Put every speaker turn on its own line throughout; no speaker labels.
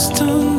distant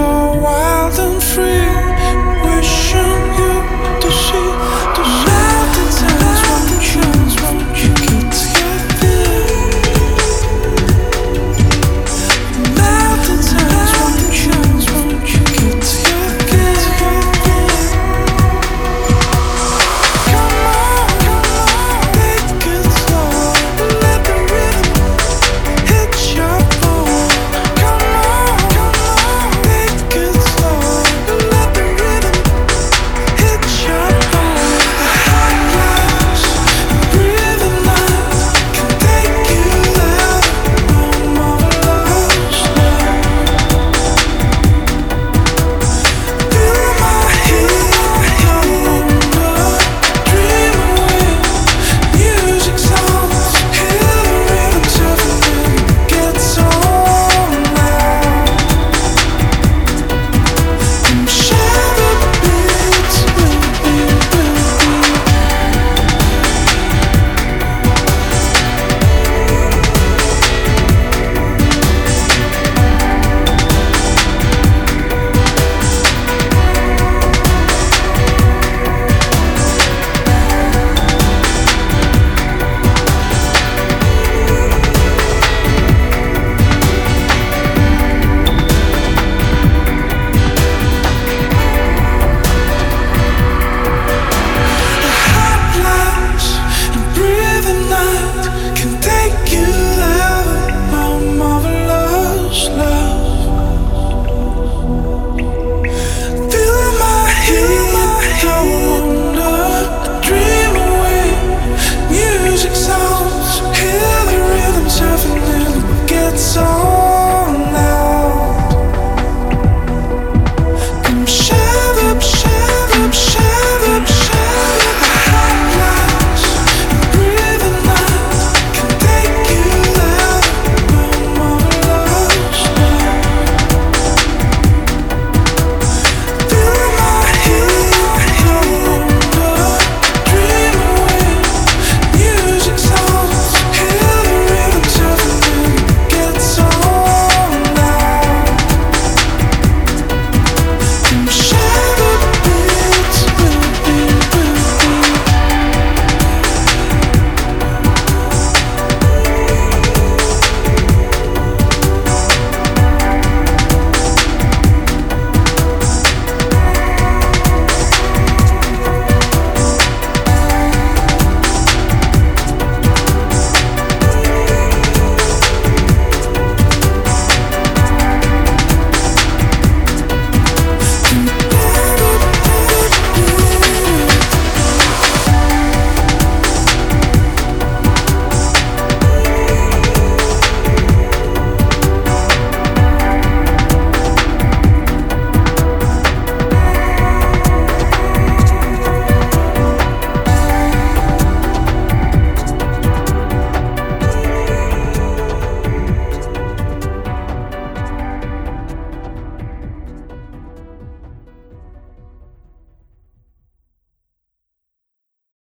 so wild